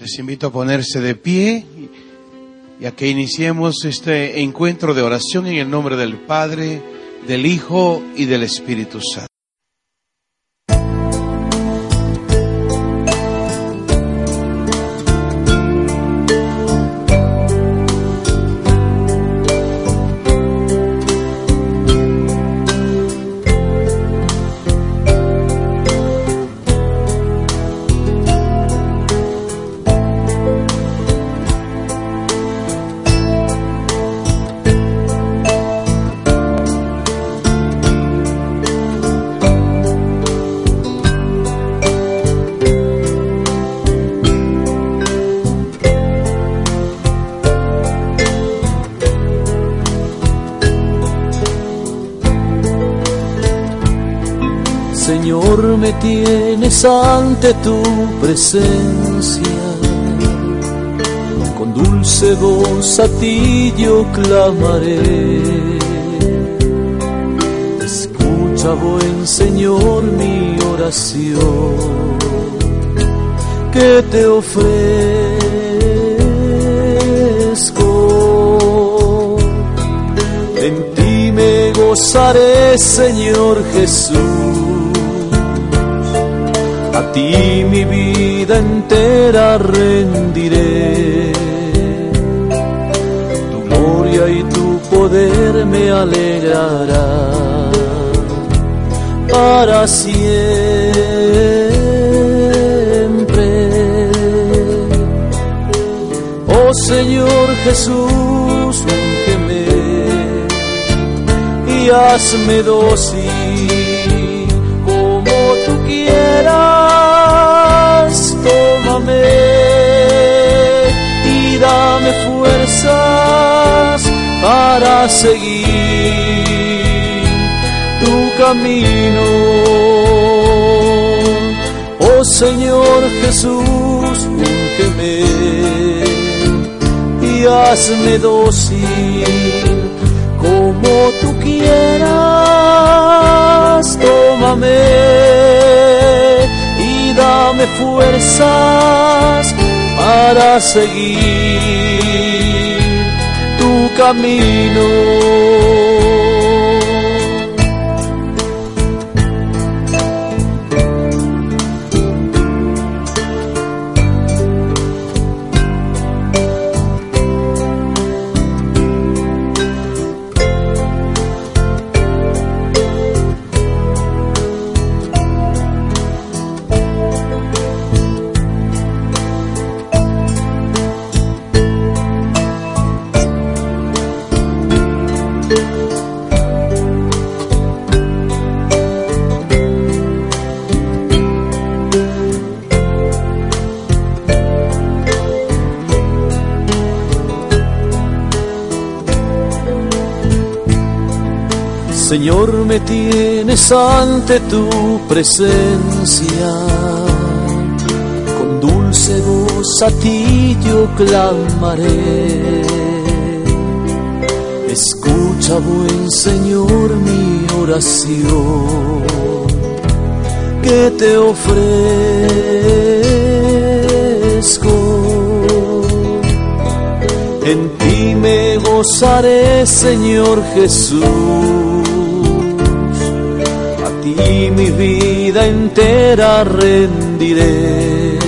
Les invito a ponerse de pie y a que iniciemos este encuentro de oración en el nombre del Padre, del Hijo y del Espíritu Santo. Tienes ante tu presencia. Con dulce voz a ti yo clamaré. Escucha, buen Señor, mi oración que te ofrezco. En ti me gozaré, Señor Jesús ti mi vida entera rendiré. Tu gloria y tu poder me alegrará para siempre. Oh Señor Jesús, úngeme y hazme dócil tú quieras, tómame y dame fuerzas para seguir tu camino. Oh Señor Jesús, úngeme y hazme dócil como tú quieras, tómame y dame fuerzas para seguir tu camino. Tienes ante tu presencia. Con dulce voz a ti yo clamaré. Escucha, buen Señor, mi oración que te ofrezco. En ti me gozaré, Señor Jesús y mi vida entera rendiré.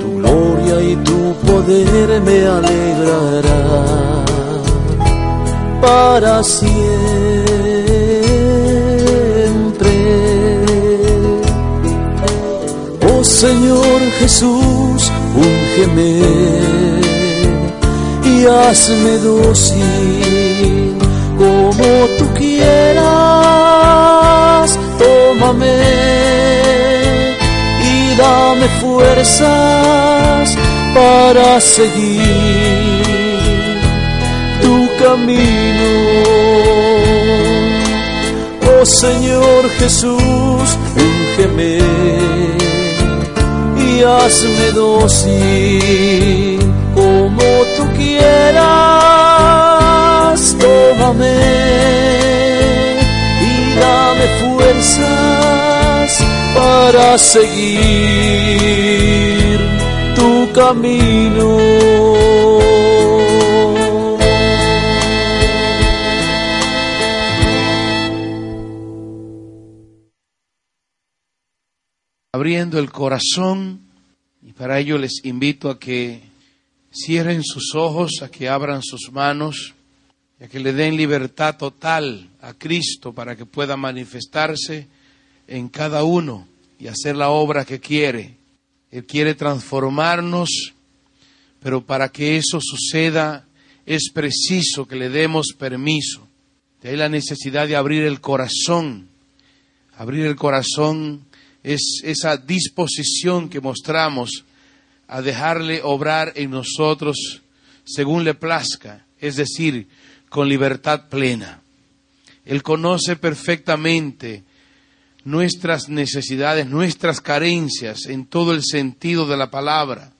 Tu gloria y tu poder me alegrará para siempre. Oh Señor Jesús, úngeme y hazme dócil como tú quieras, tómame y dame fuerzas para seguir tu camino. Oh Señor Jesús, úngeme y hazme dócil como tú quieras. Tómame para seguir tu camino. abriendo el corazón y para ello les invito a que cierren sus ojos, a que abran sus manos a que le den libertad total a Cristo para que pueda manifestarse en cada uno y hacer la obra que quiere. Él quiere transformarnos, pero para que eso suceda es preciso que le demos permiso. De ahí la necesidad de abrir el corazón, abrir el corazón es esa disposición que mostramos a dejarle obrar en nosotros según le plazca, es decir, con libertad plena. Él conoce perfectamente nuestras necesidades, nuestras carencias en todo el sentido de la palabra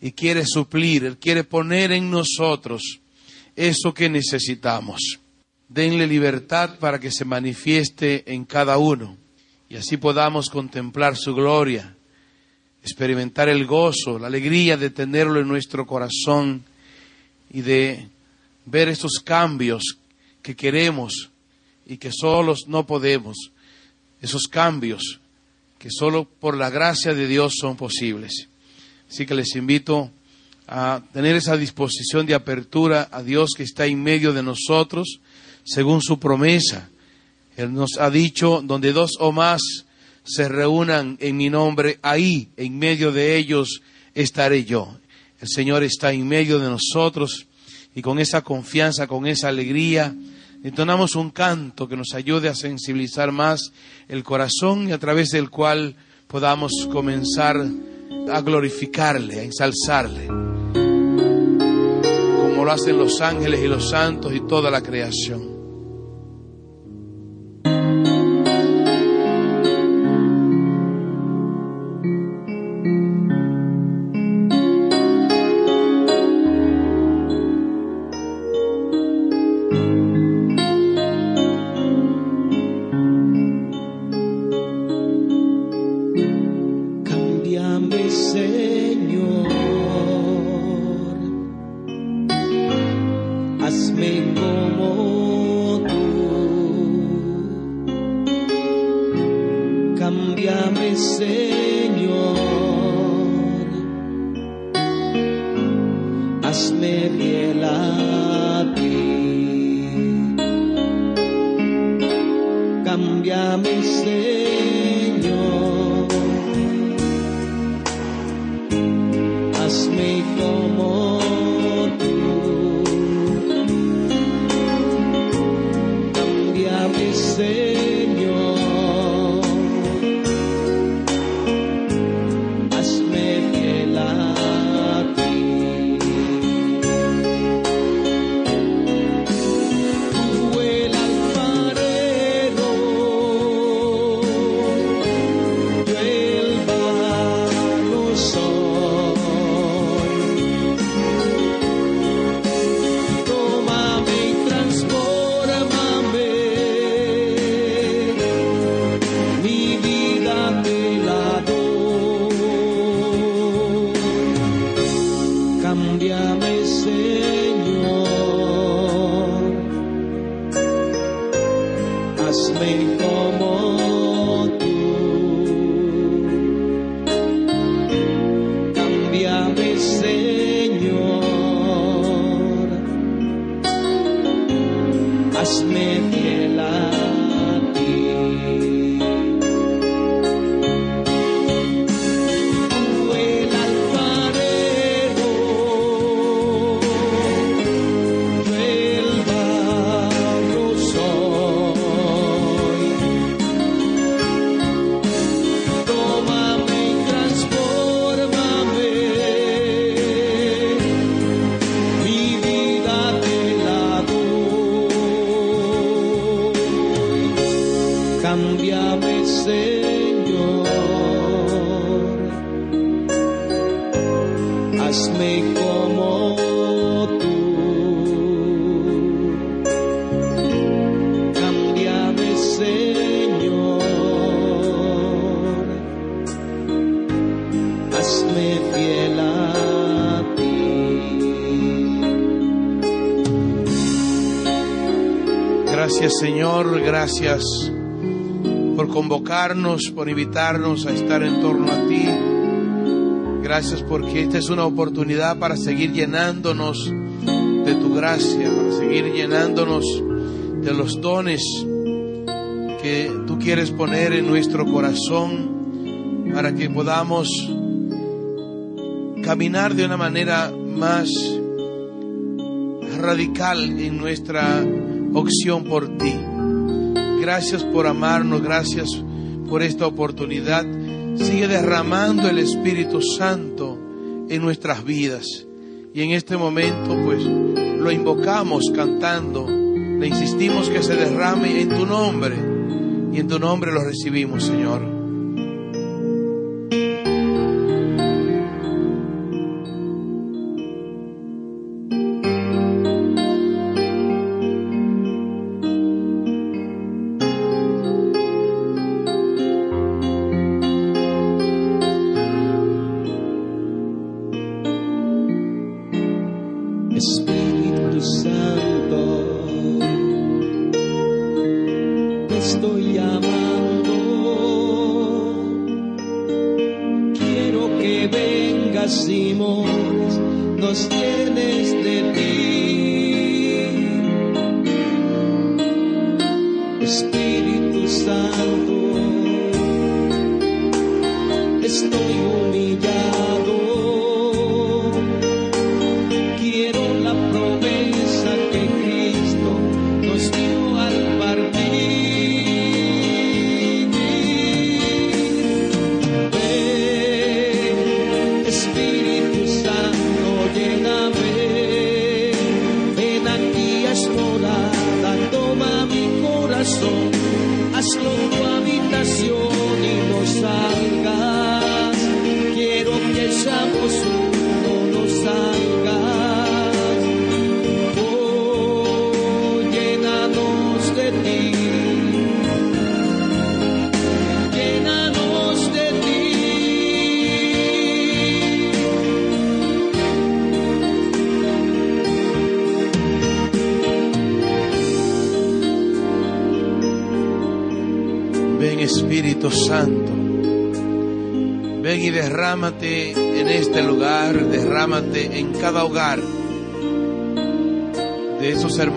y quiere suplir, Él quiere poner en nosotros eso que necesitamos. Denle libertad para que se manifieste en cada uno y así podamos contemplar su gloria, experimentar el gozo, la alegría de tenerlo en nuestro corazón y de ver esos cambios que queremos y que solos no podemos, esos cambios que solo por la gracia de Dios son posibles. Así que les invito a tener esa disposición de apertura a Dios que está en medio de nosotros, según su promesa él nos ha dicho, donde dos o más se reúnan en mi nombre, ahí, en medio de ellos, estaré yo. El Señor está en medio de nosotros y con esa confianza, con esa alegría, entonamos un canto que nos ayude a sensibilizar más el corazón y a través del cual podamos comenzar a glorificarle, a ensalzarle, como lo hacen los ángeles y los santos y toda la creación. Gracias Señor, gracias por convocarnos, por invitarnos a estar en torno a ti. Gracias porque esta es una oportunidad para seguir llenándonos de tu gracia, para seguir llenándonos de los dones que tú quieres poner en nuestro corazón para que podamos caminar de una manera más radical en nuestra opción por ti. Gracias por amarnos, gracias por esta oportunidad. Sigue derramando el Espíritu Santo en nuestras vidas. Y en este momento, pues, lo invocamos cantando. Le insistimos que se derrame en tu nombre. Y en tu nombre lo recibimos, Señor. Espíritu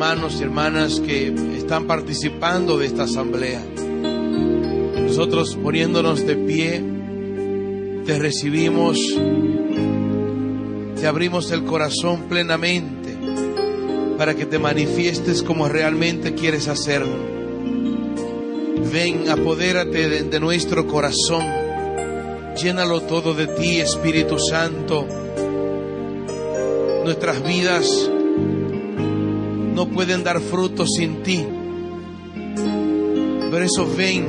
hermanos y hermanas que están participando de esta asamblea. Nosotros poniéndonos de pie, te recibimos, te abrimos el corazón plenamente para que te manifiestes como realmente quieres hacerlo. Ven, apodérate de, de nuestro corazón. Llénalo todo de ti, Espíritu Santo. Nuestras vidas no pueden dar fruto sin ti. Por eso ven,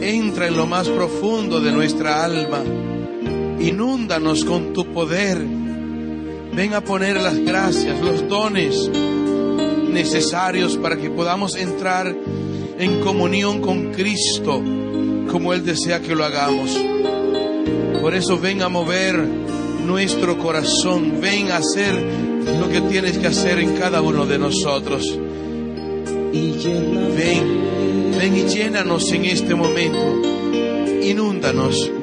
entra en lo más profundo de nuestra alma. Inúndanos con tu poder. Ven a poner las gracias, los dones necesarios para que podamos entrar en comunión con Cristo como Él desea que lo hagamos. Por eso ven a mover nuestro corazón, ven a hacer lo que tienes que hacer en cada uno de nosotros. Ven, ven y llénanos en este momento, inúndanos.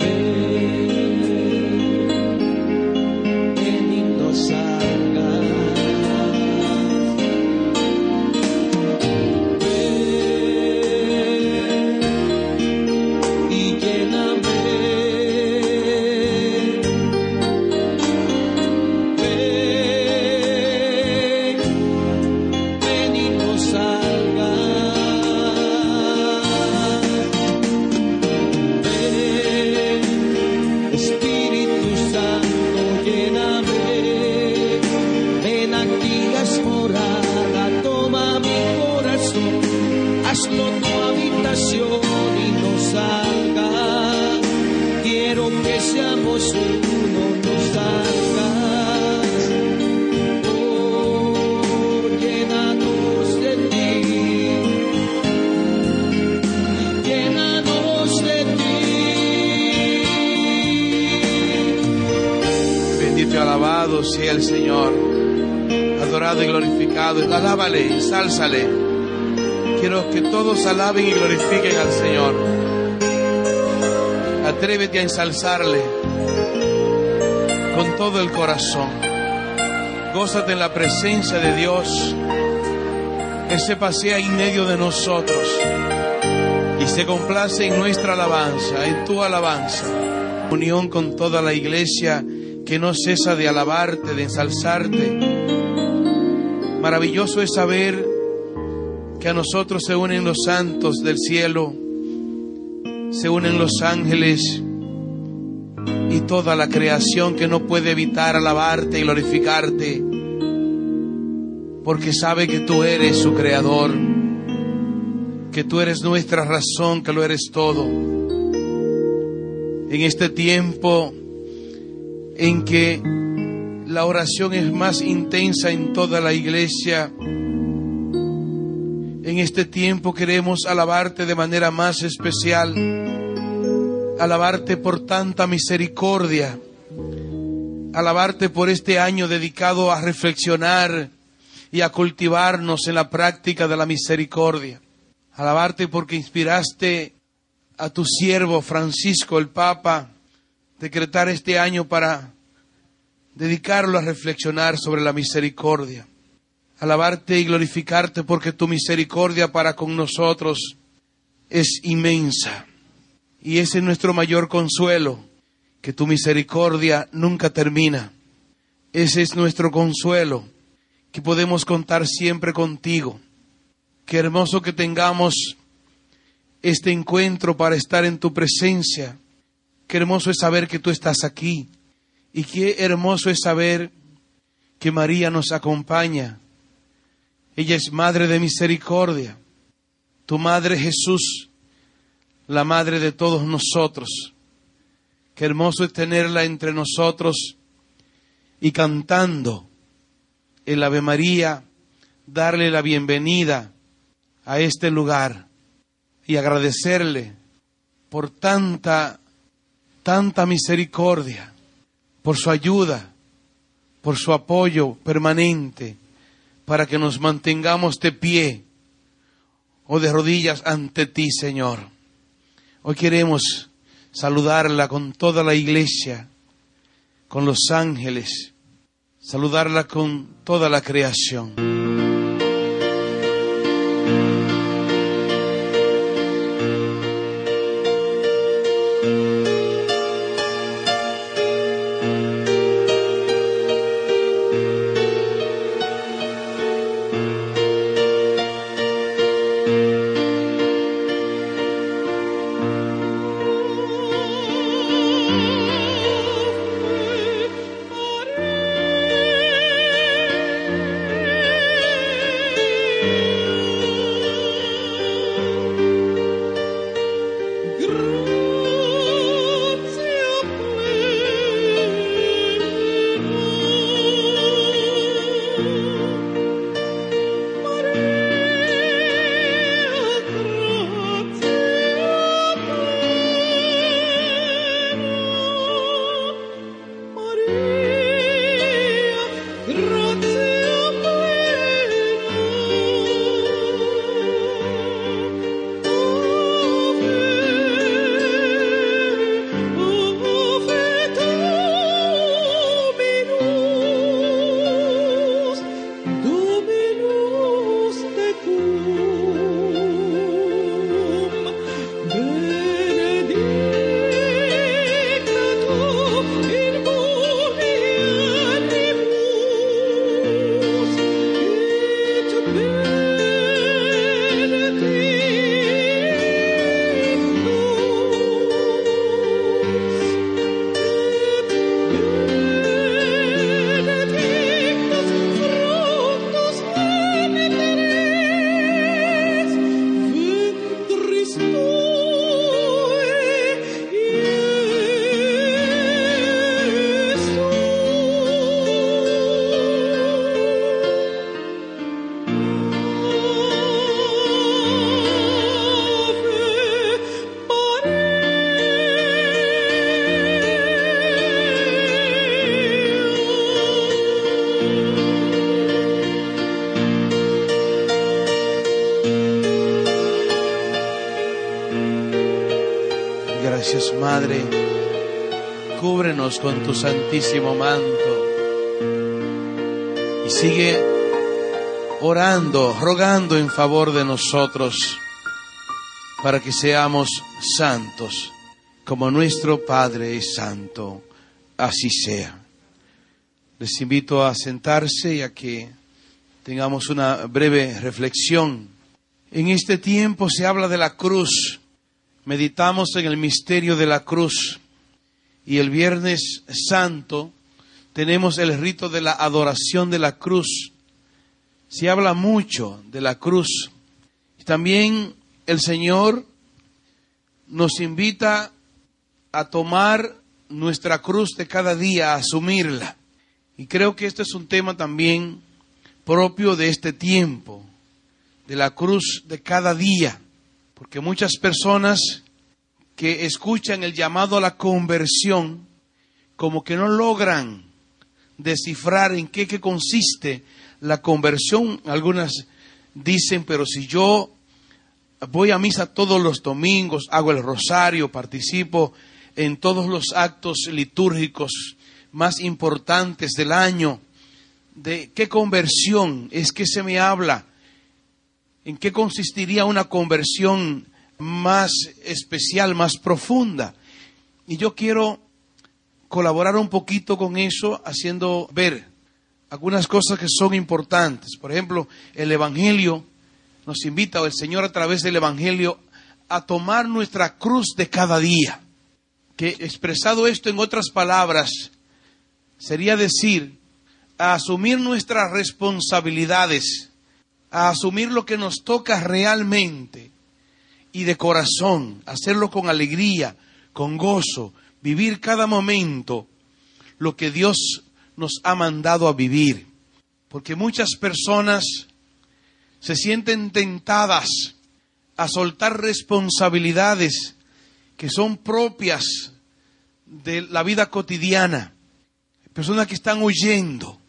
El Señor. Adorado y glorificado. Alábale, ensálzale. Quiero que todos alaben y glorifiquen al Señor. Atrévete a ensalzarle con todo el corazón. Gózate en la presencia de Dios. Él se pasea en medio de nosotros y se complace en nuestra alabanza, en tu alabanza. Unión con toda la iglesia que no cesa de alabarte, de ensalzarte. Maravilloso es saber que a nosotros se unen los santos del cielo, se unen los ángeles y toda la creación que no puede evitar alabarte y glorificarte, porque sabe que tú eres su creador, que tú eres nuestra razón, que lo eres todo. En este tiempo en que la oración es más intensa en toda la iglesia, en este tiempo queremos alabarte de manera más especial alabarte por tanta misericordia, alabarte por este año dedicado a reflexionar y a cultivarnos en la práctica de la misericordia, alabarte porque inspiraste a tu siervo Francisco el Papa decretar este año para dedicarlo a reflexionar sobre la misericordia. Alabarte y glorificarte porque tu misericordia para con nosotros es inmensa. Y ese es nuestro mayor consuelo, que tu misericordia nunca termina. Ese es nuestro consuelo, que podemos contar siempre contigo. Qué hermoso que tengamos este encuentro para estar en tu presencia. Qué hermoso es saber que tú estás aquí. Y qué hermoso es saber que María nos acompaña. Ella es Madre de Misericordia. Tu Madre Jesús la madre de todos nosotros. Qué hermoso es tenerla entre nosotros y cantando el Ave María, darle la bienvenida a este lugar y agradecerle por tanta, tanta misericordia, por su ayuda, por su apoyo permanente, para que nos mantengamos de pie o de rodillas ante ti, Señor. Hoy queremos saludarla con toda la iglesia, con los ángeles, saludarla con toda la creación. Con tu santísimo manto y sigue orando, rogando en favor de nosotros para que seamos santos, como nuestro Padre es santo. Así sea. Les invito a sentarse y a que tengamos una breve reflexión. En este tiempo se habla de la cruz. Meditamos en el misterio de la cruz. Y el Viernes Santo tenemos el rito de la adoración de la cruz. Se habla mucho de la cruz. También el Señor nos invita a tomar nuestra cruz de cada día, a asumirla. Y creo que este es un tema también propio de este tiempo, de la cruz de cada día, porque muchas personas que escuchan el llamado a la conversión, como que no logran descifrar en qué, qué consiste la conversión. Algunas dicen, pero si yo voy a misa todos los domingos, hago el rosario, participo en todos los actos litúrgicos más importantes del año. ¿De qué conversión es que se me habla? ¿En qué consistiría una conversión más especial, más profunda? Y yo quiero colaborar un poquito con eso, haciendo ver algunas cosas que son importantes. Por ejemplo, el Evangelio nos invita, o el Señor a través del Evangelio, a tomar nuestra cruz de cada día. Que expresado esto en otras palabras, sería decir, a asumir nuestras responsabilidades, a asumir lo que nos toca realmente y de corazón, hacerlo con alegría, con gozo, vivir cada momento lo que Dios nos ha mandado a vivir. Porque muchas personas se sienten tentadas a soltar responsabilidades que son propias de la vida cotidiana. Personas que están huyendo.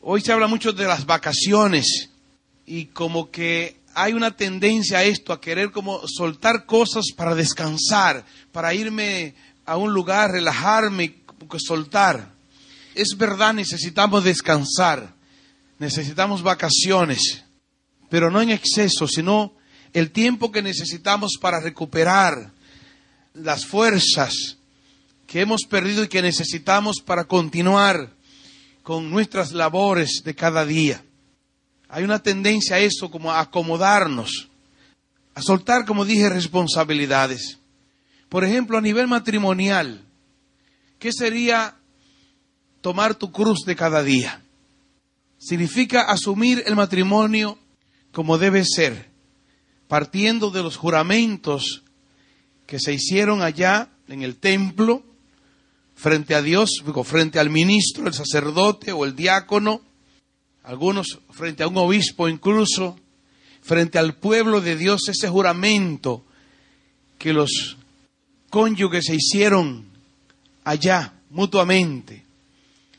Hoy se habla mucho de las vacaciones y como que hay una tendencia a esto, a querer como soltar cosas para descansar, para irme a un lugar, relajarme, soltar. Es verdad, necesitamos descansar, necesitamos vacaciones pero no en exceso, sino el tiempo que necesitamos para recuperar las fuerzas que hemos perdido y que necesitamos para continuar con nuestras labores de cada día. Hay una tendencia a eso, como a acomodarnos, a soltar, como dije, responsabilidades. Por ejemplo, a nivel matrimonial, ¿qué sería tomar tu cruz de cada día? Significa asumir el matrimonio como debe ser, partiendo de los juramentos que se hicieron allá en el templo, frente a Dios, frente al ministro, el sacerdote o el diácono, algunos frente a un obispo incluso, frente al pueblo de Dios, ese juramento que los cónyuges se hicieron allá mutuamente,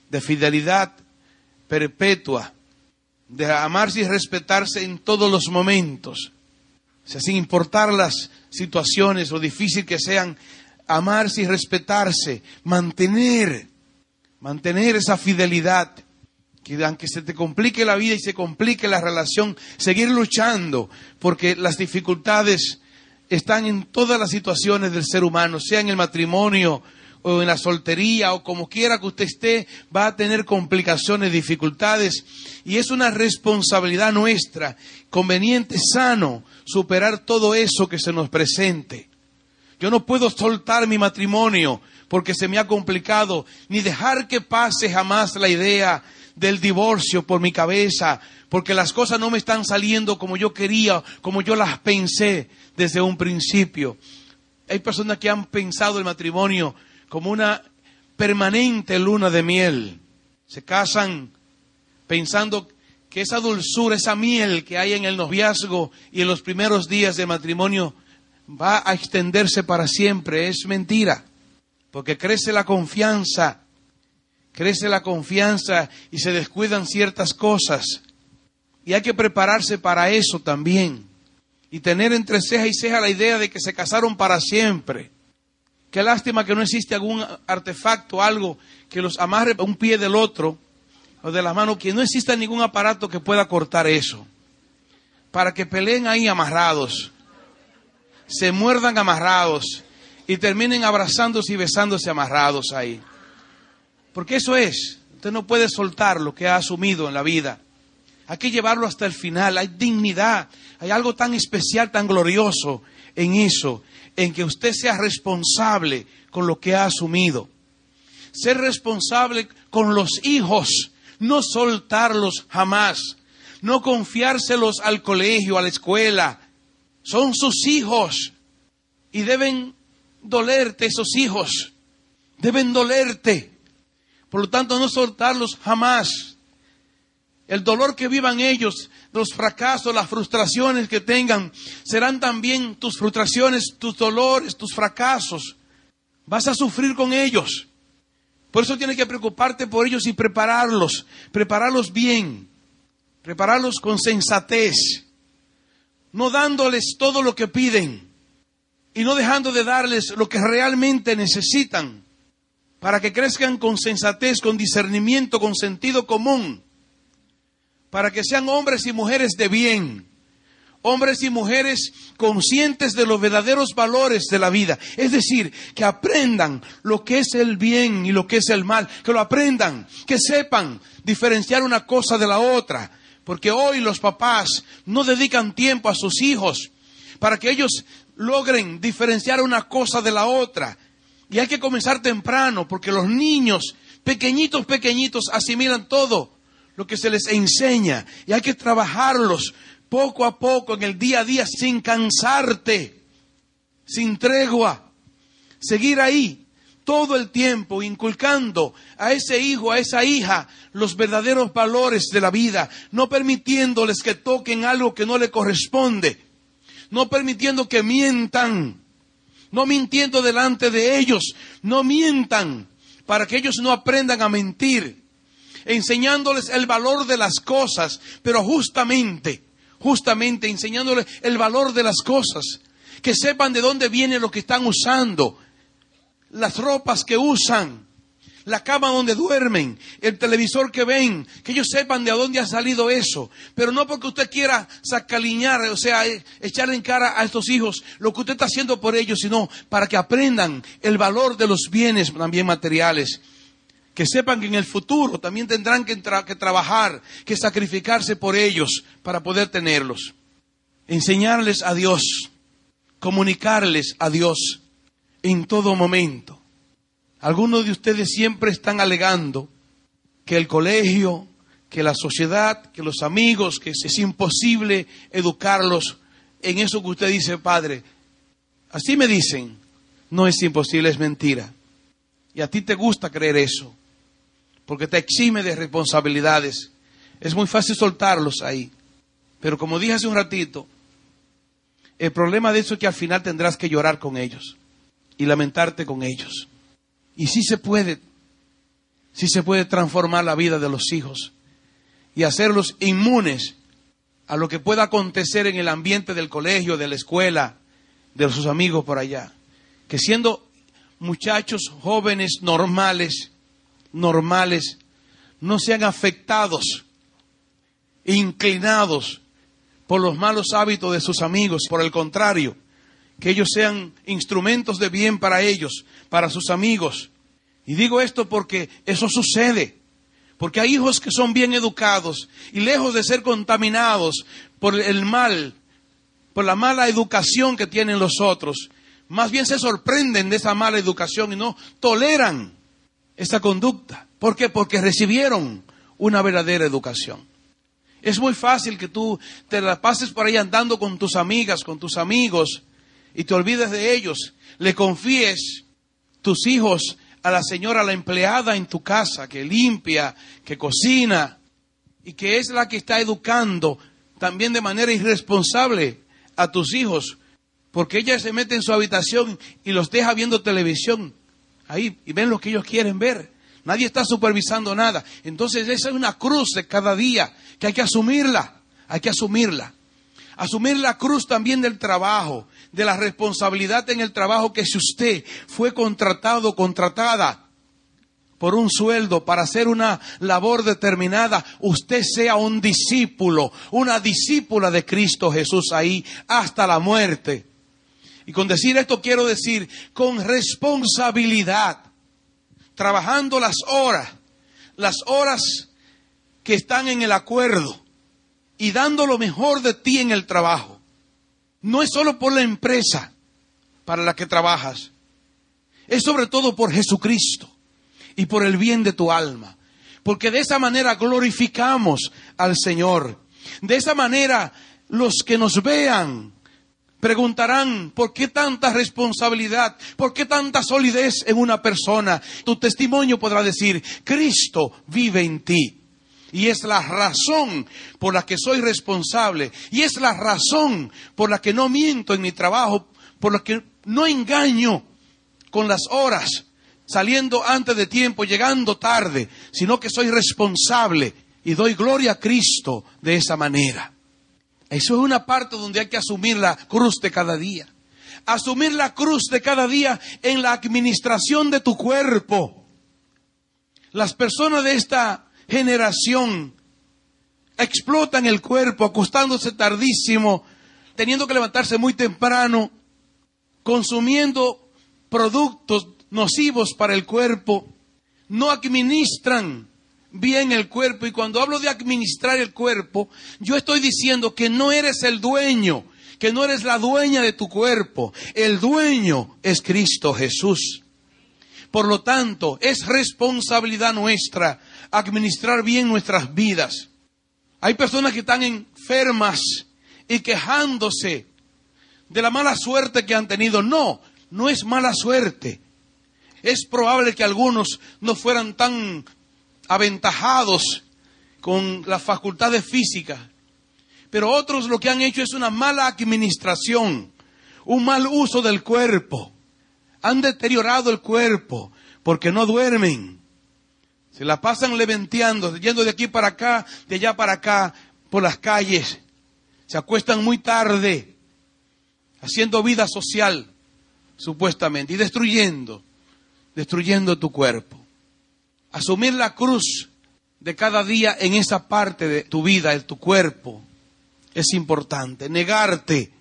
de fidelidad perpetua, de amarse y respetarse en todos los momentos, sin importar las situaciones o difícil que sean, amarse y respetarse, mantener, mantener esa fidelidad, que aunque se te complique la vida y se complique la relación, seguir luchando, porque las dificultades están en todas las situaciones del ser humano, sea en el matrimonio, o en la soltería o como quiera que usted esté, va a tener complicaciones, dificultades. Y es una responsabilidad nuestra, conveniente, sano, superar todo eso que se nos presente. Yo no puedo soltar mi matrimonio porque se me ha complicado, ni dejar que pase jamás la idea del divorcio por mi cabeza, porque las cosas no me están saliendo como yo quería, como yo las pensé desde un principio. Hay personas que han pensado el matrimonio como una permanente luna de miel. Se casan pensando que esa dulzura, esa miel que hay en el noviazgo y en los primeros días de matrimonio va a extenderse para siempre. Es mentira, porque crece la confianza, crece la confianza y se descuidan ciertas cosas. Y hay que prepararse para eso también. Y tener entre ceja y ceja la idea de que se casaron para siempre Qué lástima que no existe algún artefacto, algo que los amarre un pie del otro o de la mano, que no exista ningún aparato que pueda cortar eso. Para que peleen ahí amarrados, se muerdan amarrados y terminen abrazándose y besándose amarrados ahí. Porque eso es, usted no puede soltar lo que ha asumido en la vida. Hay que llevarlo hasta el final, hay dignidad, hay algo tan especial, tan glorioso en eso, en que usted sea responsable con lo que ha asumido. Ser responsable con los hijos, no soltarlos jamás, no confiárselos al colegio, a la escuela. Son sus hijos y deben dolerte esos hijos, deben dolerte. Por lo tanto, no soltarlos jamás. El dolor que vivan ellos, los fracasos, las frustraciones que tengan, serán también tus frustraciones, tus dolores, tus fracasos. Vas a sufrir con ellos. Por eso tienes que preocuparte por ellos y prepararlos, prepararlos bien, prepararlos con sensatez, no dándoles todo lo que piden y no dejando de darles lo que realmente necesitan para que crezcan con sensatez, con discernimiento, con sentido común, para que sean hombres y mujeres de bien, hombres y mujeres conscientes de los verdaderos valores de la vida. Es decir, que aprendan lo que es el bien y lo que es el mal, que lo aprendan, que sepan diferenciar una cosa de la otra. Porque hoy los papás no dedican tiempo a sus hijos para que ellos logren diferenciar una cosa de la otra. Y hay que comenzar temprano, porque los niños, pequeñitos, pequeñitos, asimilan todo lo que se les enseña. Y hay que trabajarlos poco a poco en el día a día sin cansarte, sin tregua. Seguir ahí todo el tiempo inculcando a ese hijo, a esa hija, los verdaderos valores de la vida, no permitiéndoles que toquen algo que no le corresponde, no permitiendo que mientan, no mintiendo delante de ellos, no mientan para que ellos no aprendan a mentir, enseñándoles el valor de las cosas, pero justamente, justamente enseñándoles el valor de las cosas, que sepan de dónde viene lo que están usando, las ropas que usan, la cama donde duermen, el televisor que ven, que ellos sepan de dónde ha salido eso. Pero no porque usted quiera sacaliñar, o sea, eh, echarle en cara a estos hijos lo que usted está haciendo por ellos, sino para que aprendan el valor de los bienes también materiales. Que sepan que en el futuro también tendrán que, que trabajar, que sacrificarse por ellos para poder tenerlos. Enseñarles a Dios, comunicarles a Dios en todo momento. Algunos de ustedes siempre están alegando que el colegio, que la sociedad, que los amigos, que es imposible educarlos en eso que usted dice, padre. Así me dicen, no es imposible, es mentira. Y a ti te gusta creer eso, porque te exime de responsabilidades. Es muy fácil soltarlos ahí. Pero como dije hace un ratito, el problema de eso es que al final tendrás que llorar con ellos y lamentarte con ellos. Y sí se puede, sí se puede transformar la vida de los hijos y hacerlos inmunes a lo que pueda acontecer en el ambiente del colegio, de la escuela, de sus amigos por allá. Que siendo muchachos jóvenes normales, normales, no sean afectados, inclinados por los malos hábitos de sus amigos, por el contrario, que ellos sean instrumentos de bien para ellos, para sus amigos. Y digo esto porque eso sucede. Porque hay hijos que son bien educados y lejos de ser contaminados por el mal, por la mala educación que tienen los otros, más bien se sorprenden de esa mala educación y no toleran esa conducta. ¿Por qué? Porque recibieron una verdadera educación. Es muy fácil que tú te la pases por ahí andando con tus amigas, con tus amigos, y te olvides de ellos, le confíes tus hijos a la señora, la empleada en tu casa, que limpia, que cocina, y que es la que está educando también de manera irresponsable a tus hijos, porque ella se mete en su habitación y los deja viendo televisión ahí y ven lo que ellos quieren ver. Nadie está supervisando nada. Entonces esa es una cruz de cada día que hay que asumirla, hay que asumirla. Asumir la cruz también del trabajo, de la responsabilidad en el trabajo que si usted fue contratado, contratada por un sueldo para hacer una labor determinada, usted sea un discípulo, una discípula de Cristo Jesús ahí hasta la muerte. Y con decir esto quiero decir con responsabilidad, trabajando las horas, las horas que están en el acuerdo y dando lo mejor de ti en el trabajo. No es solo por la empresa para la que trabajas, es sobre todo por Jesucristo y por el bien de tu alma. Porque de esa manera glorificamos al Señor. De esa manera los que nos vean preguntarán, ¿por qué tanta responsabilidad? ¿Por qué tanta solidez en una persona? Tu testimonio podrá decir, Cristo vive en ti. Y es la razón por la que soy responsable. Y es la razón por la que no miento en mi trabajo, por la que no engaño con las horas, saliendo antes de tiempo, llegando tarde, sino que soy responsable y doy gloria a Cristo de esa manera. Eso es una parte donde hay que asumir la cruz de cada día. Asumir la cruz de cada día en la administración de tu cuerpo. Las personas de esta generación explotan el cuerpo acostándose tardísimo, teniendo que levantarse muy temprano, consumiendo productos nocivos para el cuerpo, no administran bien el cuerpo. Y cuando hablo de administrar el cuerpo, yo estoy diciendo que no eres el dueño, que no eres la dueña de tu cuerpo. El dueño es Cristo Jesús. Por lo tanto, es responsabilidad nuestra administrar bien nuestras vidas. Hay personas que están enfermas y quejándose de la mala suerte que han tenido. No, no es mala suerte. Es probable que algunos no fueran tan aventajados con las facultades físicas, pero otros lo que han hecho es una mala administración, un mal uso del cuerpo. Han deteriorado el cuerpo porque no duermen. Se la pasan leventeando, yendo de aquí para acá, de allá para acá, por las calles. Se acuestan muy tarde, haciendo vida social, supuestamente, y destruyendo destruyendo tu cuerpo. Asumir la cruz de cada día en esa parte de tu vida, en tu cuerpo, es importante. Negarte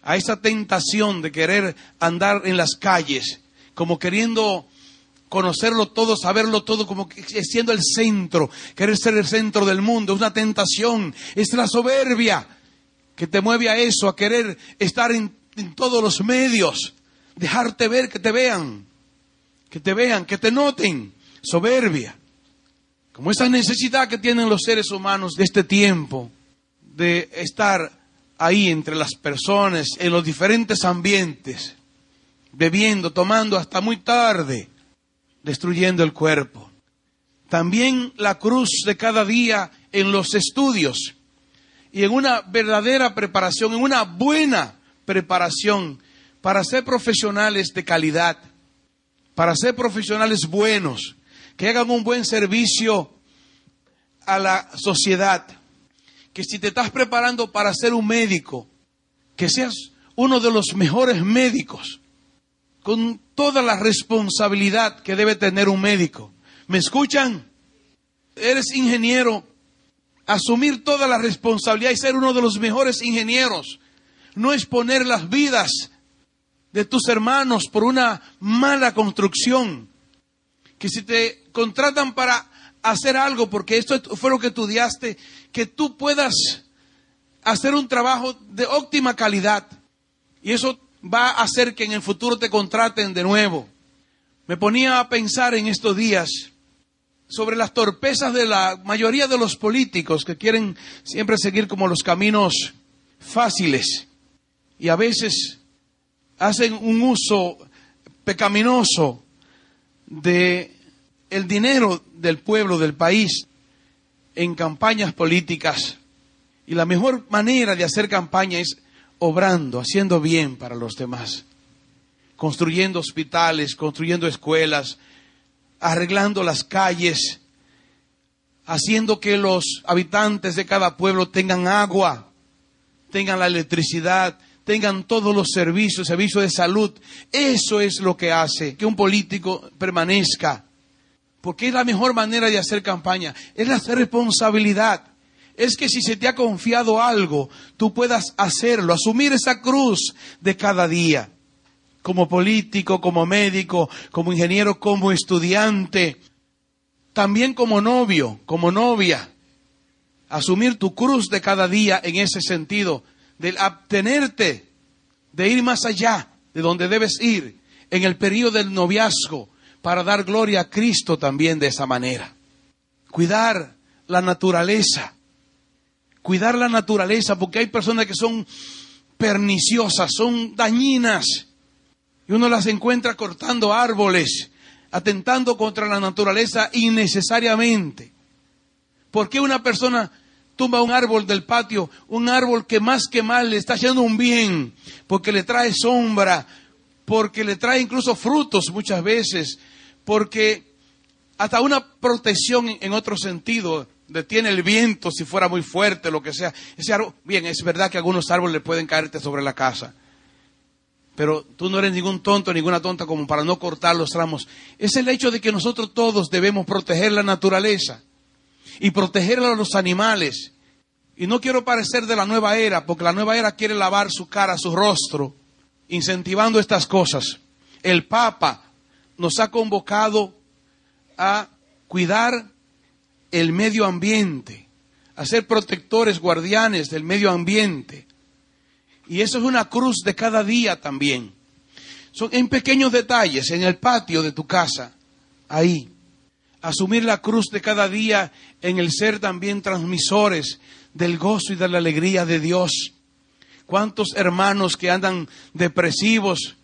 a esa tentación de querer andar en las calles, como queriendo conocerlo todo, saberlo todo, como siendo el centro, querer ser el centro del mundo, es una tentación, es la soberbia que te mueve a eso, a querer estar en, en todos los medios, dejarte ver, que te vean que te vean, que te noten. Soberbia. Como esa necesidad que tienen los seres humanos de este tiempo, de estar ahí entre las personas, en los diferentes ambientes, bebiendo, tomando hasta muy tarde, destruyendo el cuerpo. También la cruz de cada día en los estudios y en una verdadera preparación, en una buena preparación para ser profesionales de calidad para ser profesionales buenos, que hagan un buen servicio a la sociedad, que si te estás preparando para ser un médico, que seas uno de los mejores médicos, con toda la responsabilidad que debe tener un médico. ¿Me escuchan? Eres ingeniero, asumir toda la responsabilidad y ser uno de los mejores ingenieros, no es poner las vidas de tus hermanos por una mala construcción. Que si te contratan para hacer algo, porque esto fue lo que estudiaste, que tú puedas hacer un trabajo de óptima calidad. Y eso va a hacer que en el futuro te contraten de nuevo. Me ponía a pensar en estos días sobre las torpezas de la mayoría de los políticos que quieren siempre seguir como los caminos fáciles. Y a veces hacen un uso pecaminoso de el dinero del pueblo, del país, en campañas políticas. Y la mejor manera de hacer campaña es obrando, haciendo bien para los demás, construyendo hospitales, construyendo escuelas, arreglando las calles, haciendo que los habitantes de cada pueblo tengan agua, tengan la electricidad, tengan todos los servicios, servicios de salud. Eso es lo que hace que un político permanezca. Porque es la mejor manera de hacer campaña. Es la responsabilidad. Es que si se te ha confiado algo, tú puedas hacerlo, asumir esa cruz de cada día. Como político, como médico, como ingeniero, como estudiante. También como novio, como novia. Asumir tu cruz de cada día en ese sentido del abstenerte de ir más allá de donde debes ir en el periodo del noviazgo para dar gloria a Cristo también de esa manera. Cuidar la naturaleza. Cuidar la naturaleza porque hay personas que son perniciosas, son dañinas. Y uno las encuentra cortando árboles, atentando contra la naturaleza innecesariamente. ¿Por qué una persona tumba un árbol del patio, un árbol que más que mal le está haciendo un bien, porque le trae sombra, porque le trae incluso frutos muchas veces, porque hasta una protección en otro sentido, detiene el viento si fuera muy fuerte, lo que sea. Ese árbol, bien, es verdad que algunos árboles le pueden caerte sobre la casa, pero tú no eres ningún tonto, ninguna tonta como para no cortar los ramos. Es el hecho de que nosotros todos debemos proteger la naturaleza y proteger a los animales. Y no quiero parecer de la nueva era, porque la nueva era quiere lavar su cara, su rostro, incentivando estas cosas. El Papa nos ha convocado a cuidar el medio ambiente, a ser protectores, guardianes del medio ambiente. Y eso es una cruz de cada día también. Son en pequeños detalles, en el patio de tu casa, ahí asumir la cruz de cada día en el ser también transmisores del gozo y de la alegría de Dios. ¿Cuántos hermanos que andan depresivos,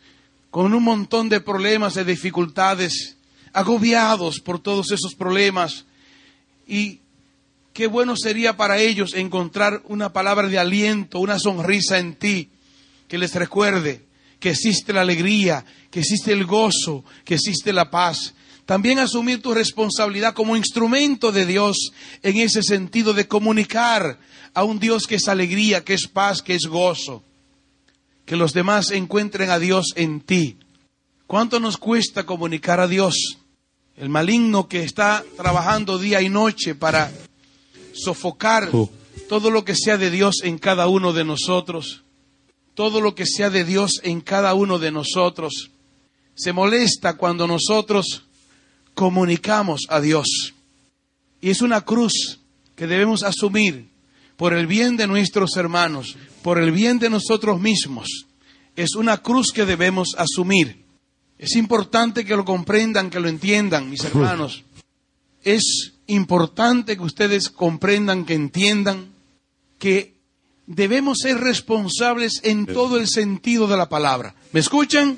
con un montón de problemas, de dificultades, agobiados por todos esos problemas? Y qué bueno sería para ellos encontrar una palabra de aliento, una sonrisa en ti, que les recuerde que existe la alegría, que existe el gozo, que existe la paz, también asumir tu responsabilidad como instrumento de Dios en ese sentido de comunicar a un Dios que es alegría, que es paz, que es gozo. Que los demás encuentren a Dios en ti. ¿Cuánto nos cuesta comunicar a Dios? El maligno que está trabajando día y noche para sofocar todo lo que sea de Dios en cada uno de nosotros. Todo lo que sea de Dios en cada uno de nosotros. Se molesta cuando nosotros comunicamos a Dios. Y es una cruz que debemos asumir por el bien de nuestros hermanos, por el bien de nosotros mismos. Es una cruz que debemos asumir. Es importante que lo comprendan, que lo entiendan, mis hermanos. Es importante que ustedes comprendan, que entiendan que debemos ser responsables en todo el sentido de la palabra. ¿Me escuchan?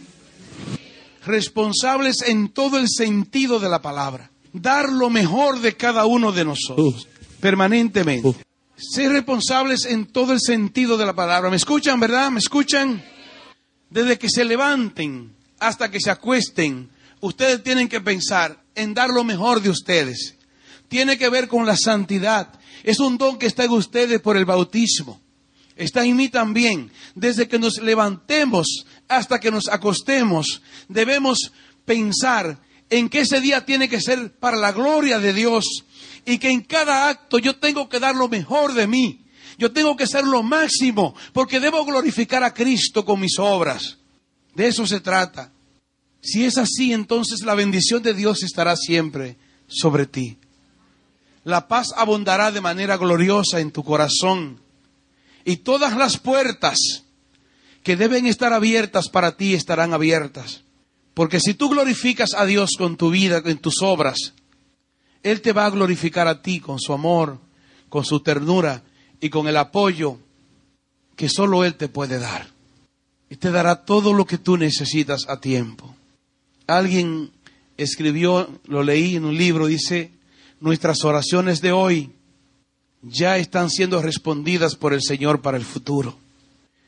responsables en todo el sentido de la palabra. Dar lo mejor de cada uno de nosotros, permanentemente. Ser responsables en todo el sentido de la palabra. ¿Me escuchan, verdad? ¿Me escuchan? Desde que se levanten hasta que se acuesten, ustedes tienen que pensar en dar lo mejor de ustedes. Tiene que ver con la santidad. Es un don que está en ustedes por el bautismo. Está en mí también. Desde que nos levantemos hasta que nos acostemos, debemos pensar en que ese día tiene que ser para la gloria de Dios y que en cada acto yo tengo que dar lo mejor de mí. Yo tengo que ser lo máximo porque debo glorificar a Cristo con mis obras. De eso se trata. Si es así, entonces la bendición de Dios estará siempre sobre ti. La paz abundará de manera gloriosa en tu corazón y todas las puertas que deben estar abiertas para ti estarán abiertas. Porque si tú glorificas a Dios con tu vida, en tus obras, Él te va a glorificar a ti con su amor, con su ternura y con el apoyo que solo Él te puede dar. Y te dará todo lo que tú necesitas a tiempo. Alguien escribió, lo leí en un libro, dice, nuestras oraciones de hoy ya están siendo respondidas por el Señor para el futuro.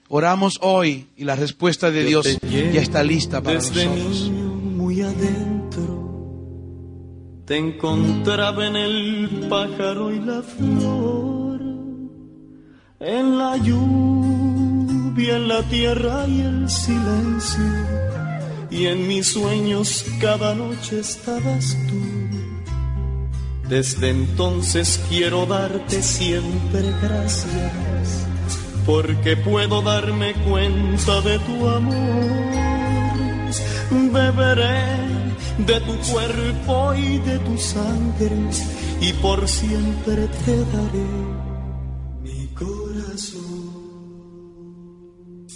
Oramos hoy y la respuesta de Dios ya está lista para Desde nosotros. muy adentro te encontraba en el pájaro y la flor, en la lluvia lluvia en la tierra y el silencio. Y en mis sueños cada noche estabas tú. Desde entonces quiero darte siempre gracias, porque puedo darme cuenta de tu amor. Beberé de tu cuerpo y de tu sangre, y por siempre te daré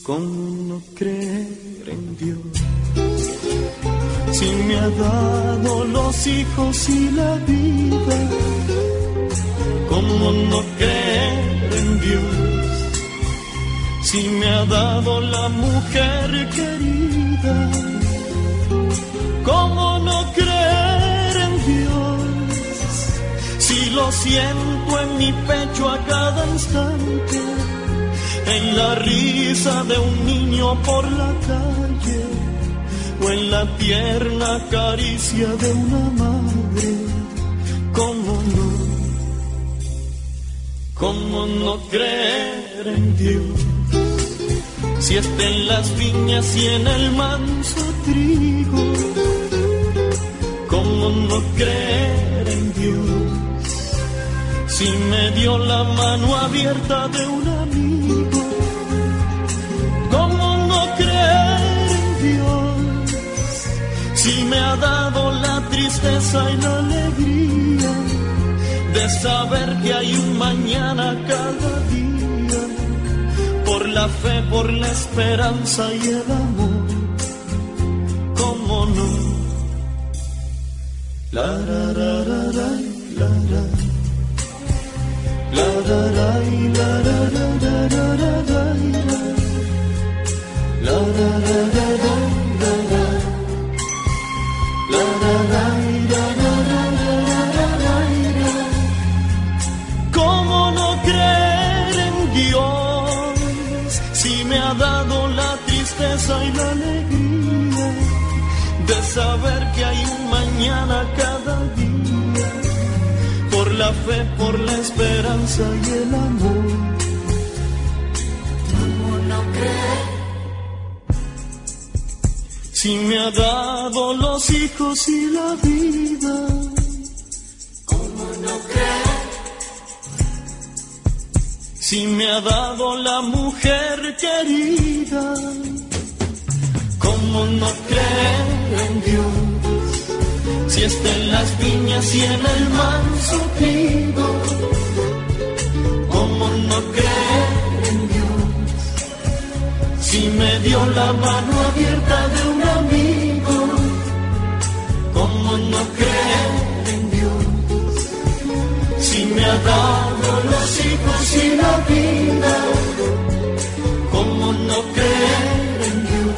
¿Cómo no creer en Dios? Si me ha dado los hijos y la vida, ¿cómo no creer en Dios? Si me ha dado la mujer querida, ¿cómo no creer en Dios? Si lo siento en mi pecho a cada instante, en la risa de un niño por la calle o en la tierna caricia de una madre. ¿Cómo no? ¿Cómo no creer en Dios? Si está en las viñas y en el manso trigo, ¿cómo no creer en Dios? Si me dio la mano abierta de un amigo, Si me ha dado la tristeza y la alegría de saber que hay un mañana cada día, por la fe, por la esperanza y el amor, ¿cómo no? La la. La la ¿Cómo no creer en Dios si me ha dado la tristeza y la alegría de saber que hay un mañana cada día? por la fe, por la esperanza y el amor. ¿Cómo no creer? Si me ha dado los hijos y la vida, ¿Cómo no creer? si me ha dado la mujer querida, ¿cómo no creer en Dios? Si está en las viñas y en el manso trigo, ¿cómo no creer? Si me dio la mano abierta de un amigo, ¿cómo no creer en Dios? Si me ha dado los hijos y la vida, ¿cómo no creer en Dios?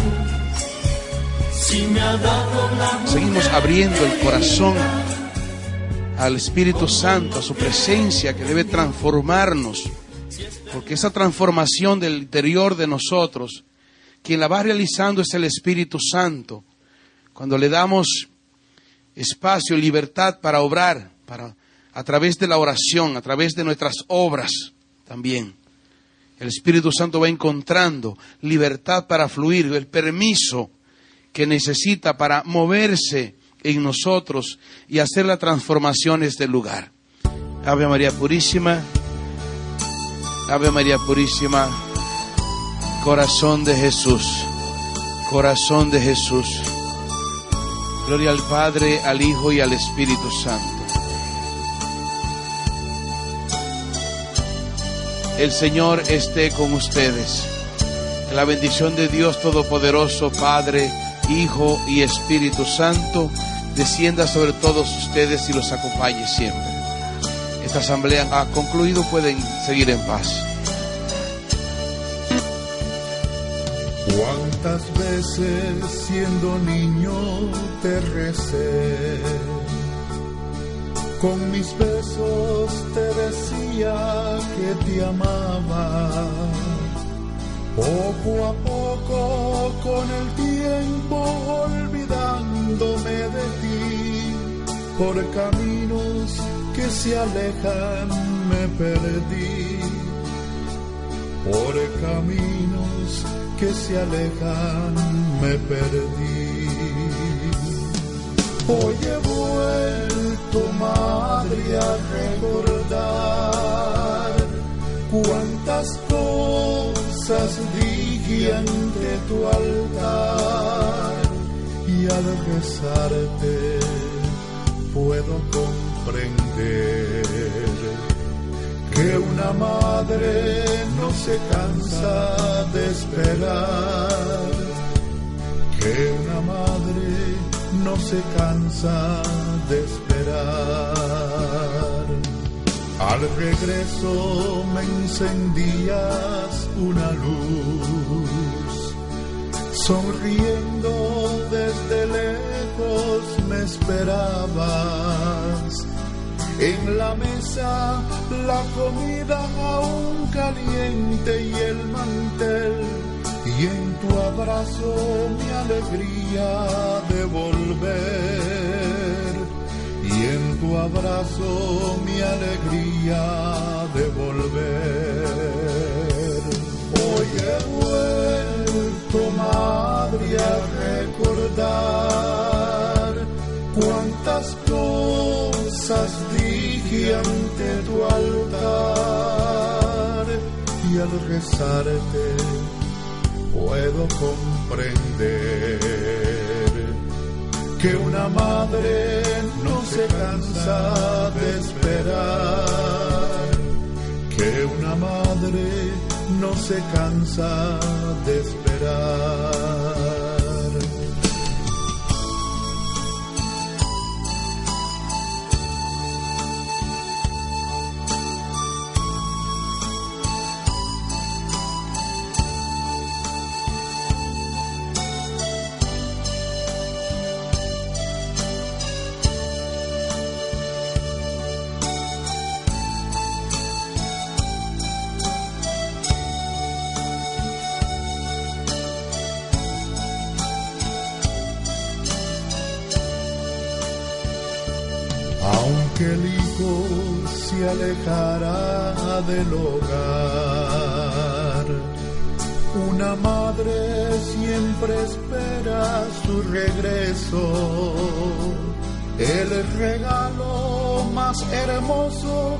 Si me ha dado la Seguimos abriendo el corazón al Espíritu Santo, a su presencia que debe transformarnos. Porque esa transformación del interior de nosotros, quien la va realizando es el Espíritu Santo. Cuando le damos espacio libertad para obrar, para, a través de la oración, a través de nuestras obras también. El Espíritu Santo va encontrando libertad para fluir, el permiso que necesita para moverse en nosotros y hacer las transformaciones del lugar. Ave María Purísima, Ave María Purísima, corazón de Jesús, corazón de Jesús. Gloria al Padre, al Hijo y al Espíritu Santo. El Señor esté con ustedes. La bendición de Dios Todopoderoso, Padre, Hijo y Espíritu Santo, descienda sobre todos ustedes y los acompañe siempre. Esta asamblea ha concluido, pueden seguir en paz. ¿Cuántas veces siendo niño te recé? Con mis besos te decía que te amaba. Poco a poco, con el tiempo, olvidándome de ti, por caminos que se alejan me perdí. Por caminos que se alejan me perdí. Hoy he vuelto, madre, a recordar cuántas cosas dije ante tu altar y al besarte puedo comprender que una madre no se cansa de esperar, que una madre no se cansa de esperar. Al regreso me encendías una luz, sonriendo desde lejos me esperabas en la mesa la comida aún caliente y el mantel. Y en tu abrazo mi alegría de volver. Y en tu abrazo mi alegría al rezarte puedo comprender que una madre no se cansa de esperar, que una madre no se cansa de esperar. Alejará del hogar, una madre siempre espera su regreso. El regalo más hermoso